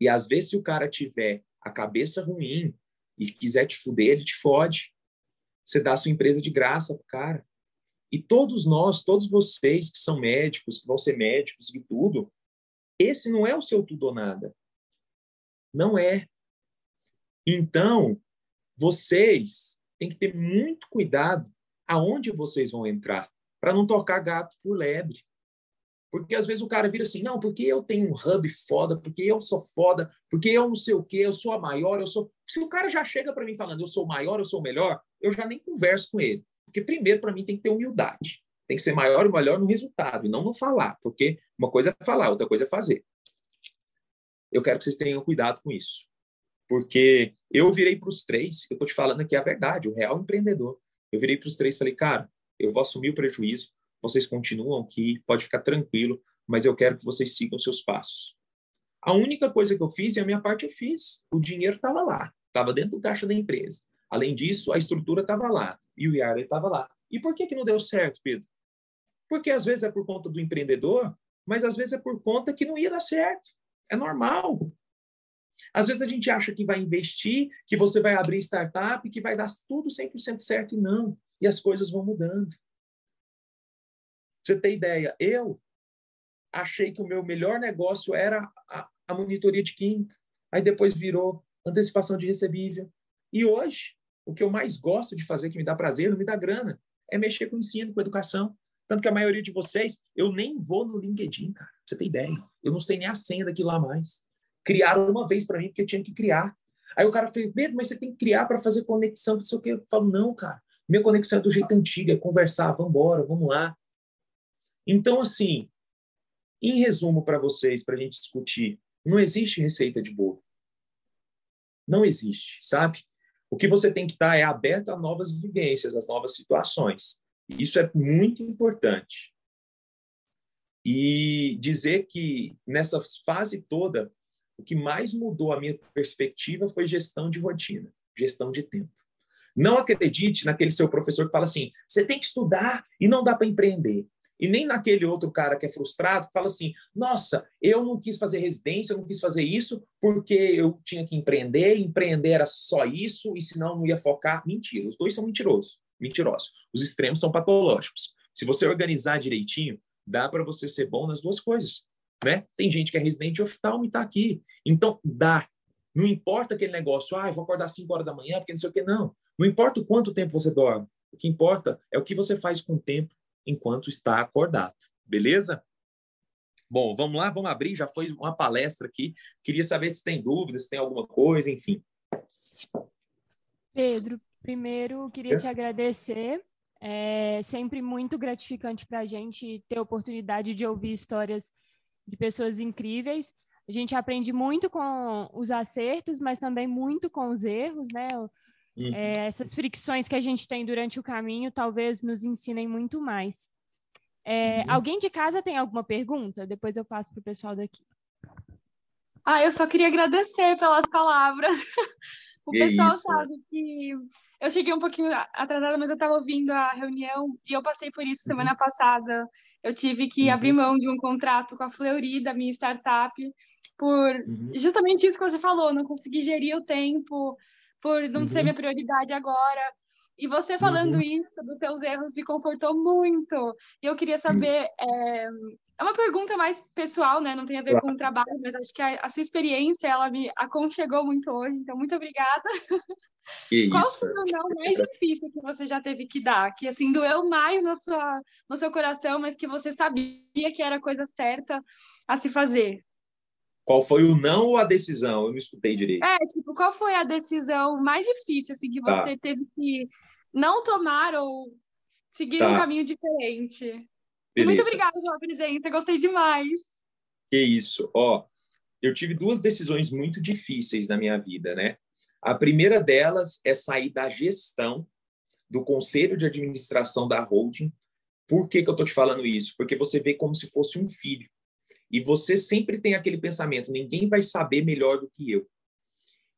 E às vezes, se o cara tiver a cabeça ruim e quiser te fuder, ele te fode. Você dá a sua empresa de graça pro cara. E todos nós, todos vocês que são médicos, que vão ser médicos e tudo, esse não é o seu tudo ou nada. Não é. Então, vocês têm que ter muito cuidado aonde vocês vão entrar, para não tocar gato por lebre. Porque às vezes o cara vira assim, não, porque eu tenho um hub foda, porque eu sou foda, porque eu não sei o quê, eu sou a maior, eu sou. Se o cara já chega para mim falando, eu sou maior, eu sou melhor, eu já nem converso com ele. Porque primeiro, para mim, tem que ter humildade. Tem que ser maior e melhor no resultado, e não no falar. Porque uma coisa é falar, outra coisa é fazer. Eu quero que vocês tenham cuidado com isso. Porque eu virei para os três, eu estou te falando aqui a verdade, o real empreendedor. Eu virei para os três e falei, cara, eu vou assumir o prejuízo, vocês continuam aqui, pode ficar tranquilo, mas eu quero que vocês sigam seus passos. A única coisa que eu fiz, e a minha parte eu fiz, o dinheiro estava lá, estava dentro do caixa da empresa. Além disso, a estrutura estava lá e o IAR estava lá. E por que, que não deu certo, Pedro? Porque às vezes é por conta do empreendedor, mas às vezes é por conta que não ia dar certo. É normal. Às vezes a gente acha que vai investir, que você vai abrir startup, que vai dar tudo 100% certo e não. E as coisas vão mudando. Você ter ideia, eu achei que o meu melhor negócio era a, a monitoria de química. Aí depois virou antecipação de recebível. E hoje, o que eu mais gosto de fazer, que me dá prazer, não me dá grana, é mexer com ensino, com educação. Tanto que a maioria de vocês, eu nem vou no LinkedIn, cara. Pra você ter ideia. Eu não sei nem a senha daquilo lá mais. Criaram uma vez para mim, porque eu tinha que criar. Aí o cara fez, Pedro, mas você tem que criar para fazer conexão, não sei o quê. Eu falo, não, cara. Minha conexão é do jeito antigo, é conversar, vamos embora, vamos lá. Então, assim, em resumo para vocês, para a gente discutir, não existe receita de bolo. Não existe, sabe? O que você tem que estar é aberto a novas vivências, às novas situações. Isso é muito importante. E dizer que nessa fase toda, o que mais mudou a minha perspectiva foi gestão de rotina, gestão de tempo. Não acredite naquele seu professor que fala assim: você tem que estudar e não dá para empreender. E nem naquele outro cara que é frustrado, que fala assim: nossa, eu não quis fazer residência, eu não quis fazer isso porque eu tinha que empreender, empreender era só isso, e senão não ia focar. Mentira, os dois são mentirosos mentirosos. Os extremos são patológicos. Se você organizar direitinho, dá para você ser bom nas duas coisas. Né? Tem gente que é residente de oftalmo e está aqui. Então, dá. Não importa aquele negócio, ah, vou acordar às 5 horas da manhã, porque não sei o que, não. Não importa o quanto tempo você dorme. O que importa é o que você faz com o tempo enquanto está acordado. Beleza? Bom, vamos lá, vamos abrir. Já foi uma palestra aqui. Queria saber se tem dúvidas, se tem alguma coisa, enfim. Pedro, Primeiro, queria te agradecer. É sempre muito gratificante para a gente ter a oportunidade de ouvir histórias de pessoas incríveis. A gente aprende muito com os acertos, mas também muito com os erros, né? Uhum. É, essas fricções que a gente tem durante o caminho talvez nos ensinem muito mais. É, uhum. Alguém de casa tem alguma pergunta? Depois eu passo para o pessoal daqui. Ah, eu só queria agradecer pelas palavras. o que pessoal isso? sabe que eu cheguei um pouquinho atrasada, mas eu estava ouvindo a reunião e eu passei por isso semana uhum. passada. Eu tive que uhum. abrir mão de um contrato com a Fleury, da minha startup, por uhum. justamente isso que você falou, não consegui gerir o tempo, por não ser uhum. minha prioridade agora. E você falando uhum. isso dos seus erros me confortou muito. E eu queria saber, é, é uma pergunta mais pessoal, né? Não tem a ver com o trabalho, mas acho que a, a, sua experiência ela me aconchegou muito hoje. Então, muito obrigada. Que Qual isso? foi o não mais difícil que você já teve que dar? Que assim doeu mais no, sua, no seu coração, mas que você sabia que era a coisa certa a se fazer? Qual foi o não ou a decisão? Eu não escutei direito. É, tipo, qual foi a decisão mais difícil, assim, que você tá. teve que não tomar ou seguir tá. um caminho diferente? Beleza. Muito obrigada pela presença, gostei demais. Que isso. Ó, eu tive duas decisões muito difíceis na minha vida, né? A primeira delas é sair da gestão do conselho de administração da holding. Por que, que eu estou te falando isso? Porque você vê como se fosse um filho. E você sempre tem aquele pensamento: ninguém vai saber melhor do que eu.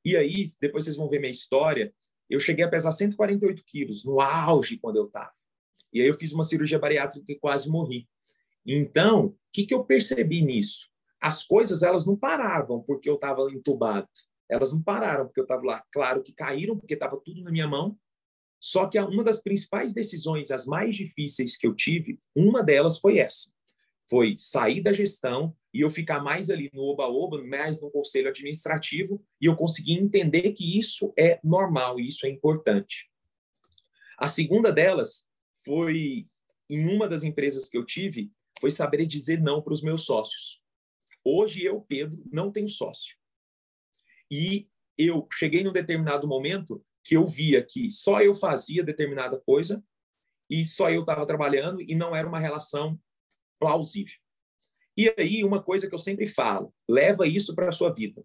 E aí, depois vocês vão ver minha história. Eu cheguei a pesar 148 quilos, no auge quando eu estava. E aí eu fiz uma cirurgia bariátrica e quase morri. Então, o que, que eu percebi nisso? As coisas, elas não paravam porque eu estava entubado. Elas não pararam porque eu estava lá. Claro que caíram porque estava tudo na minha mão. Só que uma das principais decisões, as mais difíceis que eu tive, uma delas foi essa foi sair da gestão e eu ficar mais ali no oba-oba, mais no conselho administrativo, e eu consegui entender que isso é normal, isso é importante. A segunda delas foi, em uma das empresas que eu tive, foi saber dizer não para os meus sócios. Hoje eu, Pedro, não tenho sócio. E eu cheguei num determinado momento que eu via que só eu fazia determinada coisa e só eu estava trabalhando e não era uma relação plausível. E aí, uma coisa que eu sempre falo, leva isso para a sua vida.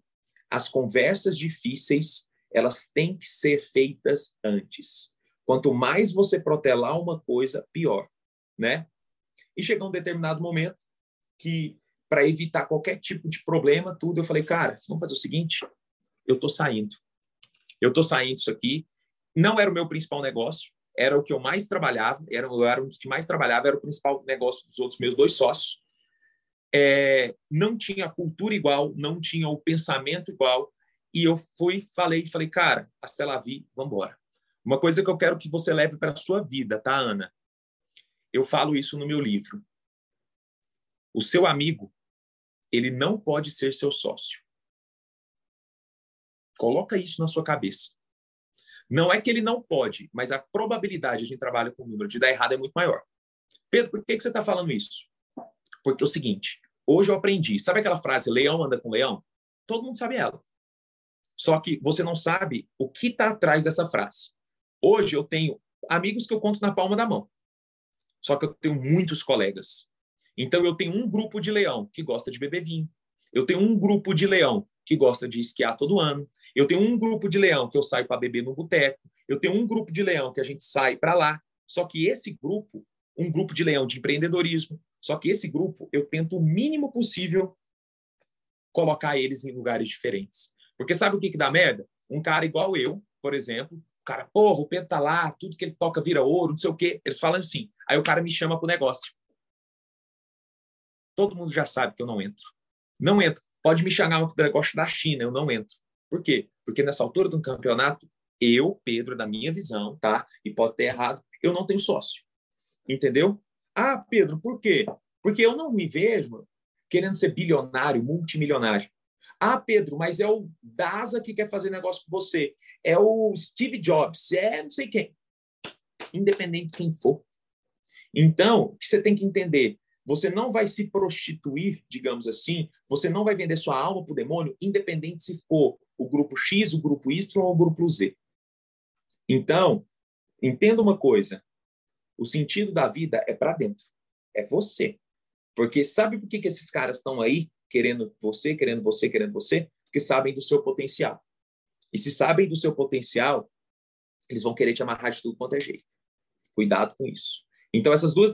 As conversas difíceis, elas têm que ser feitas antes. Quanto mais você protelar uma coisa, pior, né? E chegou um determinado momento que, para evitar qualquer tipo de problema, tudo, eu falei, cara, vamos fazer o seguinte, eu tô saindo. Eu tô saindo disso aqui. Não era o meu principal negócio, era o que eu mais trabalhava, era, eu era um dos que mais trabalhava, era o principal negócio dos outros meus dois sócios. É, não tinha a cultura igual, não tinha o pensamento igual, e eu fui, falei, falei, cara, hasta lá vi, vamos embora. Uma coisa que eu quero que você leve para a sua vida, tá, Ana? Eu falo isso no meu livro. O seu amigo, ele não pode ser seu sócio. Coloca isso na sua cabeça. Não é que ele não pode, mas a probabilidade de trabalho com número de dar errado é muito maior. Pedro, por que, que você está falando isso? Porque é o seguinte, hoje eu aprendi, sabe aquela frase, leão anda com leão? Todo mundo sabe ela. Só que você não sabe o que está atrás dessa frase. Hoje eu tenho amigos que eu conto na palma da mão. Só que eu tenho muitos colegas. Então eu tenho um grupo de leão que gosta de beber vinho. Eu tenho um grupo de leão que gosta de esquiar todo ano. Eu tenho um grupo de leão que eu saio para beber no boteco. Eu tenho um grupo de leão que a gente sai para lá. Só que esse grupo, um grupo de leão de empreendedorismo, só que esse grupo eu tento o mínimo possível colocar eles em lugares diferentes. Porque sabe o que, que dá merda? Um cara igual eu, por exemplo, o cara, porra, o Pedro tá lá, tudo que ele toca vira ouro, não sei o quê. Eles falam assim. Aí o cara me chama pro negócio. Todo mundo já sabe que eu não entro. Não entro. Pode me chamar um negócio da China, eu não entro. Por quê? Porque nessa altura do campeonato, eu, Pedro, da minha visão, tá? E pode ter errado, eu não tenho sócio. Entendeu? Ah, Pedro, por quê? Porque eu não me vejo querendo ser bilionário, multimilionário. Ah, Pedro, mas é o Daza que quer fazer negócio com você. É o Steve Jobs, é não sei quem. Independente de quem for. Então, o que você tem que entender? Você não vai se prostituir, digamos assim, você não vai vender sua alma para o demônio, independente se for o grupo X, o grupo Y ou o grupo Z. Então, entenda uma coisa: o sentido da vida é para dentro, é você. Porque sabe por que, que esses caras estão aí querendo você, querendo você, querendo você? Porque sabem do seu potencial. E se sabem do seu potencial, eles vão querer te amarrar de tudo quanto é jeito. Cuidado com isso. Então, essas duas,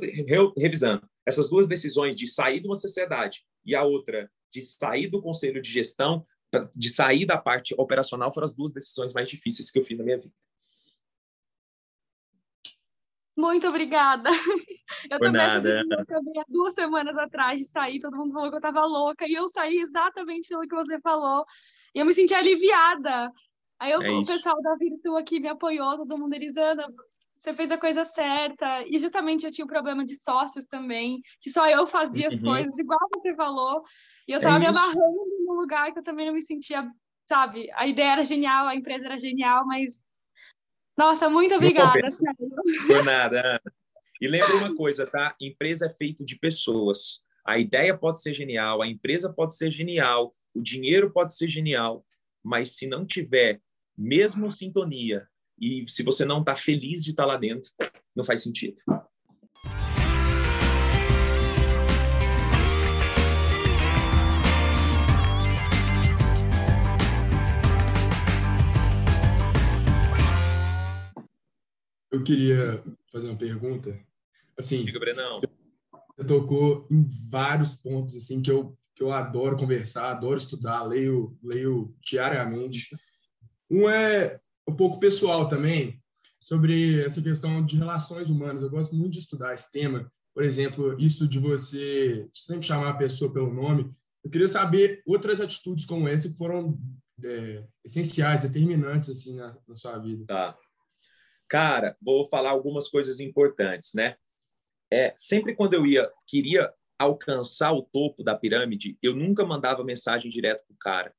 revisando, Essas duas decisões de sair de uma sociedade e a outra de sair do conselho de gestão, de sair da parte operacional, foram as duas decisões mais difíceis que eu fiz na minha vida. Muito obrigada. Eu Por também nada. também há duas semanas atrás de sair, todo mundo falou que eu estava louca, e eu saí exatamente pelo que você falou, e eu me senti aliviada. Aí eu, É o pessoal da Virtu aqui me apoiou, todo mundo, Elisana, você fez a coisa certa. E justamente eu tinha um problema de sócios também, que só eu fazia as Uhum. coisas, igual você falou, e eu É tava me isso. amarrando num lugar que eu também não me sentia, sabe? A ideia era genial, a empresa era genial, mas. Nossa, muito obrigada. Por nada. E lembra uma coisa, tá? Empresa é feito de pessoas. A ideia pode ser genial, a empresa pode ser genial, o dinheiro pode ser genial, mas se não tiver mesmo sintonia e se você não está feliz de estar lá dentro, não faz sentido. Eu queria fazer uma pergunta. Assim, Diga, Brenão. você tocou em vários pontos assim que eu que eu adoro conversar, adoro estudar, leio leio diariamente. Um é um pouco pessoal também sobre essa questão de relações humanas. Eu gosto muito de estudar esse tema. Por exemplo, isso de você sempre chamar a pessoa pelo nome. Eu queria saber outras atitudes como essa que foram é, essenciais, determinantes assim na, na sua vida. Tá. Cara, vou falar algumas coisas importantes, né? É, sempre quando eu ia queria alcançar o topo da pirâmide, eu nunca mandava mensagem direto pro cara.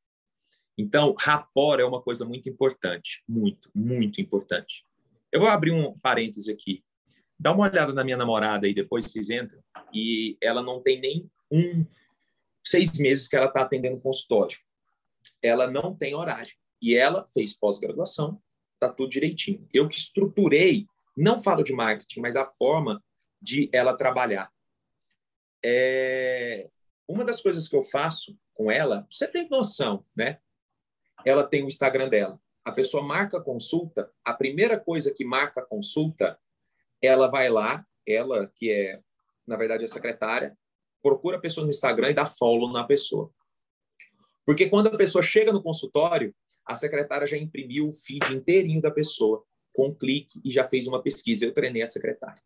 Então, rapport é uma coisa muito importante, muito, muito importante. Eu vou abrir um parêntese aqui. Dá uma olhada na minha namorada aí, depois vocês entram, e ela não tem nem um seis meses que ela está atendendo consultório. Ela não tem horário. E ela fez pós-graduação, tá tudo direitinho. Eu que estruturei, não falo de marketing, mas a forma de ela trabalhar. É... Uma das coisas que eu faço com ela, você tem noção, né? Ela tem o Instagram dela. A pessoa marca consulta, a primeira coisa que marca consulta, ela vai lá, ela que é, na verdade, a secretária, procura a pessoa no Instagram e dá follow na pessoa. Porque quando a pessoa chega no consultório, a secretária já imprimiu o feed inteirinho da pessoa, com um clique, e já fez uma pesquisa. Eu treinei a secretária.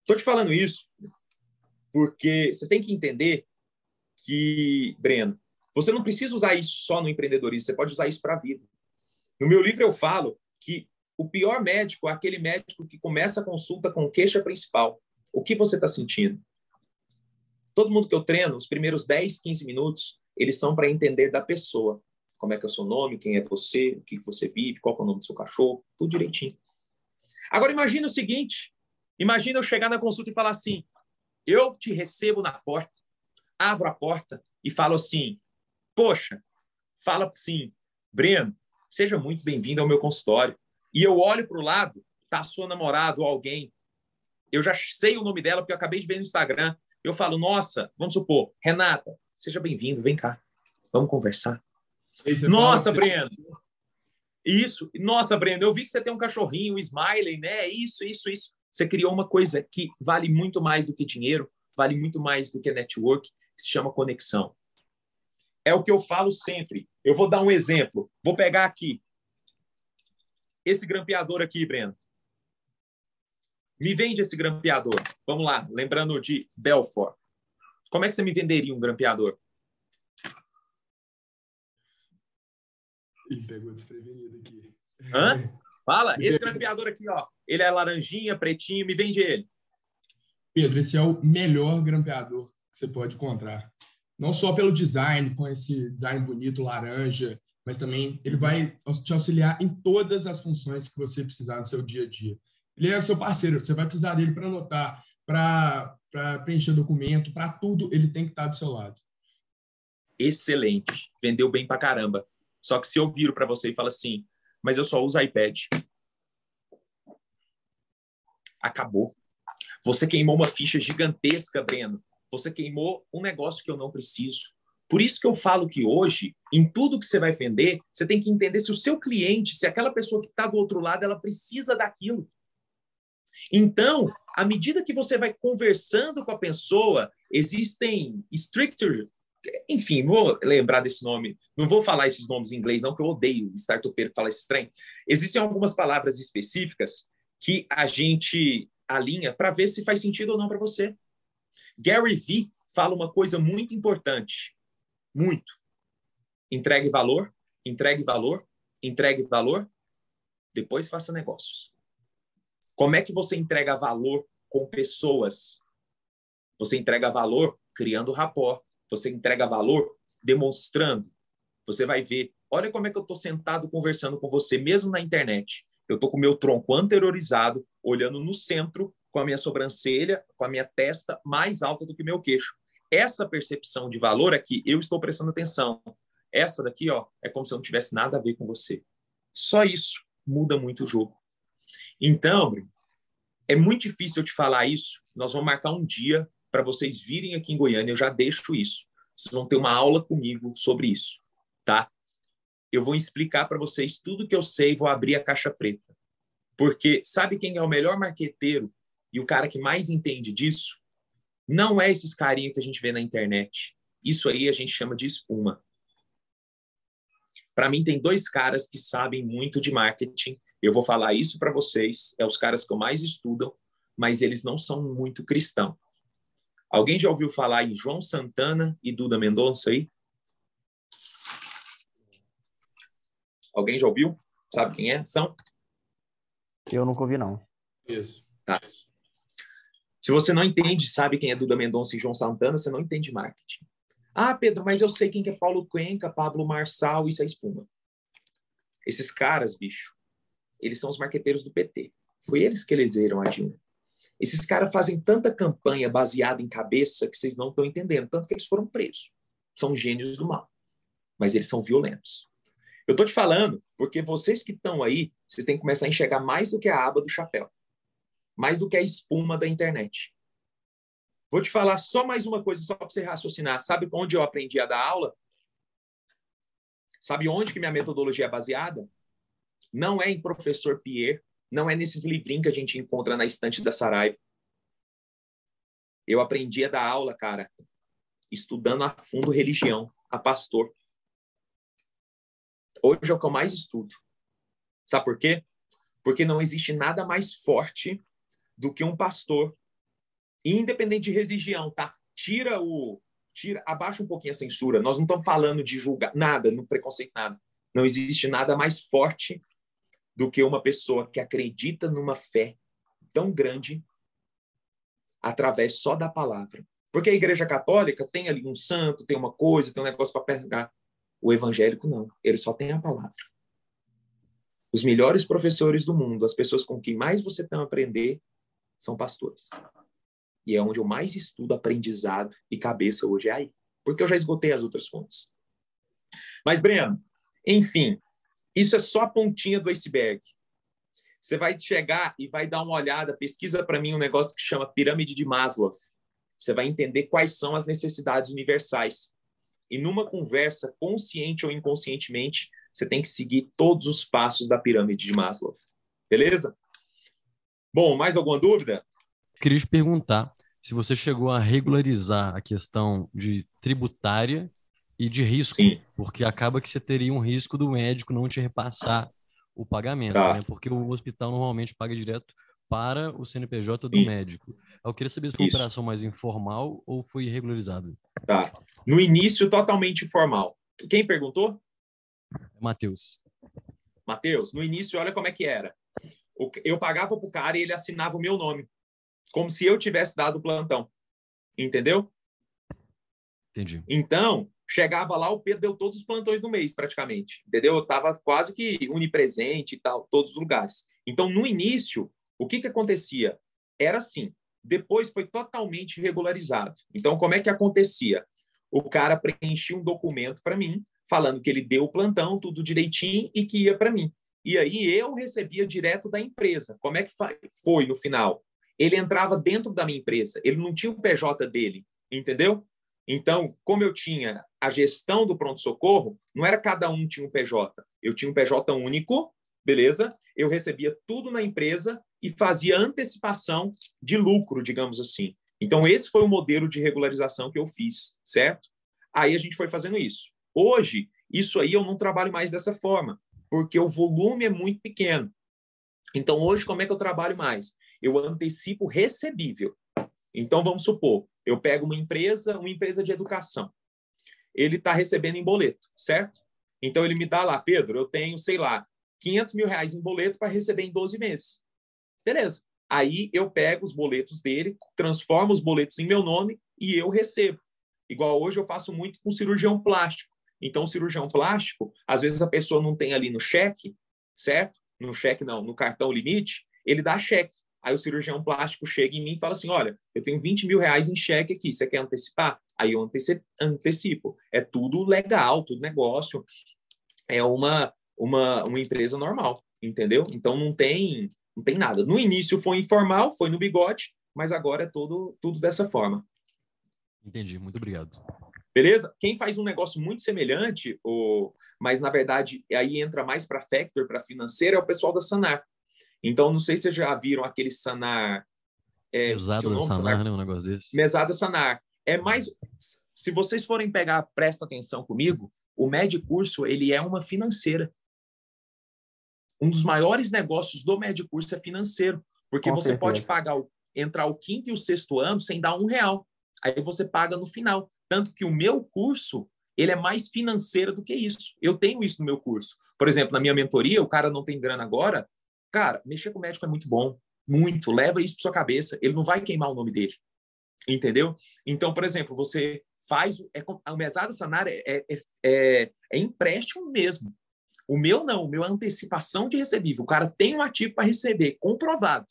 Estou te falando isso porque você tem que entender que, Breno, você não precisa usar isso só no empreendedorismo, você pode usar isso para a vida. No meu livro eu falo que o pior médico é aquele médico que começa a consulta com queixa principal. O que você está sentindo? Todo mundo que eu treino, os primeiros 10, 15 minutos, eles são para entender da pessoa. Como é que é o seu nome, quem é você, o que você vive, qual é o nome do seu cachorro, tudo direitinho. Agora imagina o seguinte, imagina eu chegar na consulta e falar assim, eu te recebo na porta, abro a porta e falo assim, poxa, fala assim, Breno, seja muito bem-vindo ao meu consultório. E eu olho para o lado, tá a sua namorada ou alguém, eu já sei o nome dela porque eu acabei de ver no Instagram, eu falo, nossa, vamos supor, Renata, seja bem-vindo, vem cá, vamos conversar. Nossa. Breno. Isso. Nossa, Breno, eu vi que você tem um cachorrinho, um Smiley, né? Isso, isso, isso. Você criou uma coisa que vale muito mais do que dinheiro, vale muito mais do que network, que se chama conexão. É o que eu falo sempre. Eu vou dar um exemplo. Vou pegar aqui. Esse grampeador aqui, Breno. Me vende esse grampeador. Vamos lá, lembrando de Belfort. Como é que você me venderia um grampeador? Ele pegou desprevenido aqui. Hã? Fala, esse grampeador aqui, ó. Ele é laranjinha, pretinho, me vende ele. Pedro, esse é o melhor grampeador que você pode encontrar. Não só pelo design, com esse design bonito, laranja, mas também ele vai te auxiliar em todas as funções que você precisar no seu dia a dia. Ele é seu parceiro, você vai precisar dele para anotar, para preencher documento, para tudo, ele tem que estar do seu lado. Excelente. Vendeu bem pra caramba. Só que se eu viro para você e falo assim, mas eu só uso iPad. Acabou. Você queimou uma ficha gigantesca, Breno. Você queimou um negócio que eu não preciso. Por isso que eu falo que hoje, em tudo que você vai vender, você tem que entender se o seu cliente, se aquela pessoa que está do outro lado, ela precisa daquilo. Então, à medida que você vai conversando com a pessoa, existem stricter, enfim, vou lembrar desse nome, não vou falar esses nomes em inglês, não, que eu odeio startupeiro que fala esse trem. Existem algumas palavras específicas que a gente alinha para ver se faz sentido ou não para você. Gary Vee fala uma coisa muito importante, muito. Entregue valor, entregue valor, entregue valor, depois faça negócios. Como é que você entrega valor com pessoas? Você entrega valor criando rapport. Você entrega valor demonstrando. Você vai ver, olha como é que eu estou sentado conversando com você, mesmo na internet. Eu estou com meu tronco anteriorizado, olhando no centro, com a minha sobrancelha, com a minha testa mais alta do que meu queixo. Essa percepção de valor aqui, eu estou prestando atenção. Essa daqui, ó, é como se eu não tivesse nada a ver com você. Só isso muda muito o jogo. Então, é muito difícil eu te falar isso. Nós vamos marcar um dia para vocês virem aqui em Goiânia. Eu já deixo isso. Vocês vão ter uma aula comigo sobre isso, tá? Eu vou explicar para vocês tudo que eu sei. Vou abrir a caixa preta, porque sabe quem é o melhor marqueteiro e o cara que mais entende disso? Não é esses carinhos que a gente vê na internet. Isso aí a gente chama de espuma. Para mim, tem dois caras que sabem muito de marketing. Eu vou falar isso para vocês. É os caras que eu mais estudam, mas eles não são muito cristãos. Alguém já ouviu falar em João Santana e Duda Mendonça aí? Alguém já ouviu? Sabe quem é? São? Eu nunca ouvi, não. Isso. Tá. Se você não entende, sabe quem é Duda Mendonça e João Santana, você não entende marketing. Ah, Pedro, mas eu sei quem que é Paulo Cuenca, Pablo Marçal, isso é espuma. Esses caras, bicho, eles são os marqueteiros do PT. Foi eles que elegeram a Dilma. Esses caras fazem tanta campanha baseada em cabeça que vocês não estão entendendo, tanto que eles foram presos. São gênios do mal. Mas eles são violentos. Eu estou te falando porque vocês que estão aí, vocês têm que começar a enxergar mais do que a aba do chapéu. Mais do que a espuma da internet. Vou te falar só mais uma coisa, só para você raciocinar. Sabe onde eu aprendi a dar aula? Sabe onde que minha metodologia é baseada? Não é em professor Pierre, não é nesses livrinhos que a gente encontra na estante da Saraiva. Eu aprendi a dar aula, cara, estudando a fundo religião, a pastor. Hoje é o que eu mais estudo. Sabe por quê? Porque não existe nada mais forte do que um pastor independente de religião, tá? Tira o. Tira, abaixa um pouquinho a censura. Nós não estamos falando de julgar nada, no preconceito, nada. Não existe nada mais forte do que uma pessoa que acredita numa fé tão grande através só da palavra. Porque a Igreja Católica tem ali um santo, tem uma coisa, tem um negócio para pegar. O evangélico não, ele só tem a palavra. Os melhores professores do mundo, as pessoas com quem mais você tem a aprender, são pastores. E é onde eu mais estudo aprendizado e cabeça hoje, é aí. Porque eu já esgotei as outras fontes. Mas, Breno, enfim, isso é só a pontinha do iceberg. Você vai chegar e vai dar uma olhada, pesquisa para mim um negócio que chama pirâmide de Maslow. Você vai entender quais são as necessidades universais. E numa conversa, consciente ou inconscientemente, você tem que seguir todos os passos da pirâmide de Maslow. Beleza? Bom, mais alguma dúvida? Queria te perguntar se você chegou a regularizar a questão de tributária e de risco, Sim. porque acaba que você teria um risco do médico não te repassar o pagamento, Tá. né? porque o hospital normalmente paga direto para o CNPJ do Sim. médico. Eu queria saber se foi uma operação mais informal ou foi regularizado. Tá. No início, totalmente informal. Quem perguntou? Matheus. Matheus, no início, olha como é que era. Eu pagava para o cara e ele assinava o meu nome, como se eu tivesse dado o plantão. Entendeu? Entendi. Então, chegava lá, o Pedro deu todos os plantões do mês, praticamente. Entendeu? Eu estava quase que onipresente e tal, todos os lugares. Então, no início, o que, que acontecia? Era assim. Depois foi totalmente regularizado. Então, como é que acontecia? O cara preenchia um documento para mim, falando que ele deu o plantão, tudo direitinho e que ia para mim. E aí eu recebia direto da empresa. Como é que foi no final? Ele entrava dentro da minha empresa, ele não tinha o PJ dele, entendeu? Então, como eu tinha a gestão do pronto-socorro, não era cada um tinha um PJ. Eu tinha um PJ único, beleza? Eu recebia tudo na empresa e fazia antecipação de lucro, digamos assim. Então, esse foi o modelo de regularização que eu fiz, certo? Aí a gente foi fazendo isso. Hoje, isso aí eu não trabalho mais dessa forma, porque o volume é muito pequeno. Então, hoje, como é que eu trabalho mais? Eu antecipo recebível. Então, vamos supor, eu pego uma empresa, uma empresa de educação. Ele está recebendo em boleto, certo? Então, ele me dá lá, Pedro, eu tenho, sei lá, 500 mil reais em boleto para receber em 12 meses. Beleza. Aí eu pego os boletos dele, transformo os boletos em meu nome e eu recebo. Igual hoje eu faço muito com cirurgião plástico. Então, o cirurgião plástico, às vezes a pessoa não tem ali no cheque, certo? No cheque não, no cartão limite, ele dá cheque. Aí o cirurgião plástico chega em mim e fala assim: olha, eu tenho 20 mil reais em cheque aqui, você quer antecipar? Aí eu antecipo. É tudo legal, tudo negócio. É uma, uma, uma empresa normal, entendeu? Então não tem não tem nada. No início foi informal, foi no bigode, mas agora é tudo, tudo dessa forma. Entendi, muito obrigado. Beleza? Quem faz um negócio muito semelhante, ou, mas na verdade aí entra mais para factor, para financeiro, é o pessoal da Sanar. Então, não sei se vocês já viram aquele Sanar. É, Mesada nome, Sanar, Sanar, né? Um negócio desse. Mesada Sanar. É mais. Se vocês forem pegar, presta atenção comigo, o médio curso ele é uma financeira um dos maiores negócios do médio curso é financeiro, porque Com você certeza. pode pagar o, entrar o quinto e o sexto ano sem dar um real. Aí você paga no final. Tanto que o meu curso ele é mais financeiro do que isso. Eu tenho isso no meu curso. Por exemplo, na minha mentoria, o cara não tem grana agora. Cara, mexer com médico é muito bom. Muito. Leva isso para sua cabeça. Ele não vai queimar o nome dele. Entendeu? Então, por exemplo, você faz. É, a mesada sanária é, é, é, é empréstimo mesmo. O meu não, o meu é antecipação de recebível. O cara tem um ativo para receber, comprovado.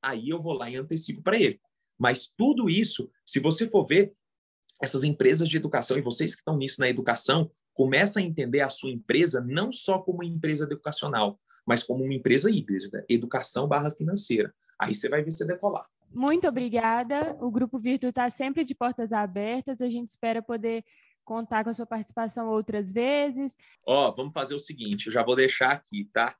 Aí eu vou lá e antecipo para ele. Mas tudo isso, se você for ver, essas empresas de educação, e vocês que estão nisso na educação, começam a entender a sua empresa não só como uma empresa educacional, mas como uma empresa híbrida, educação barra financeira. Aí você vai ver se decolar. Muito obrigada. O Grupo Virtu está sempre de portas abertas. A gente espera poder contar com a sua participação outras vezes. Ó, oh, vamos fazer o seguinte, eu já vou deixar aqui, tá?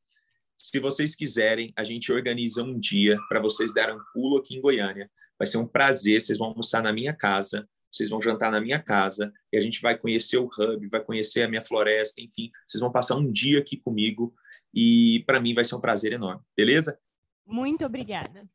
Se vocês quiserem, a gente organiza um dia para vocês darem um pulo aqui em Goiânia. Vai ser um prazer, vocês vão almoçar na minha casa, vocês vão jantar na minha casa e a gente vai conhecer o hub, vai conhecer a minha floresta, enfim, vocês vão passar um dia aqui comigo e para mim vai ser um prazer enorme, beleza? Muito obrigada.